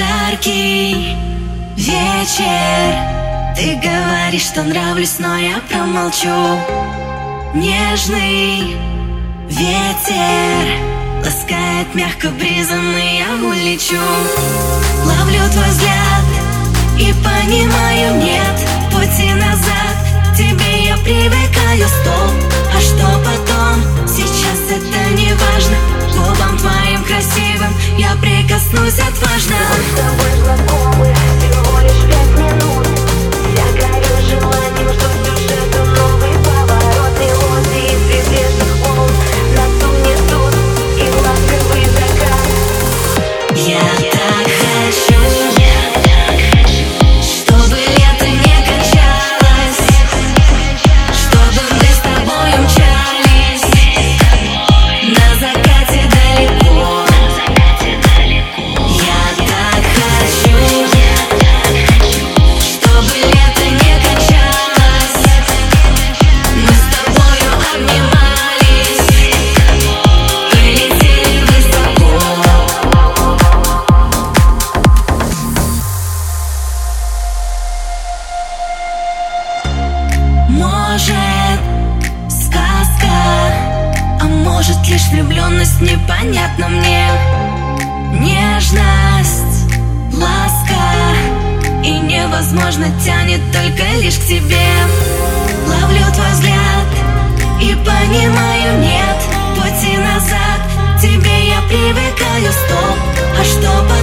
Яркий вечер. Ты говоришь, что нравлюсь, но я промолчу. Нежный ветер Ласкает мягко бризом, и я улечу. Ловлю твой взгляд и понимаю, нет пути назад. Тебе я привыкаю, стоп, а что потом? Прикоснусь отважно. с тобой влюбленность непонятна мне. Нежность, ласка и невозможно тянет только лишь к тебе. Ловлю твой взгляд и понимаю, нет пути назад. Тебе я привыкаю, стоп, а что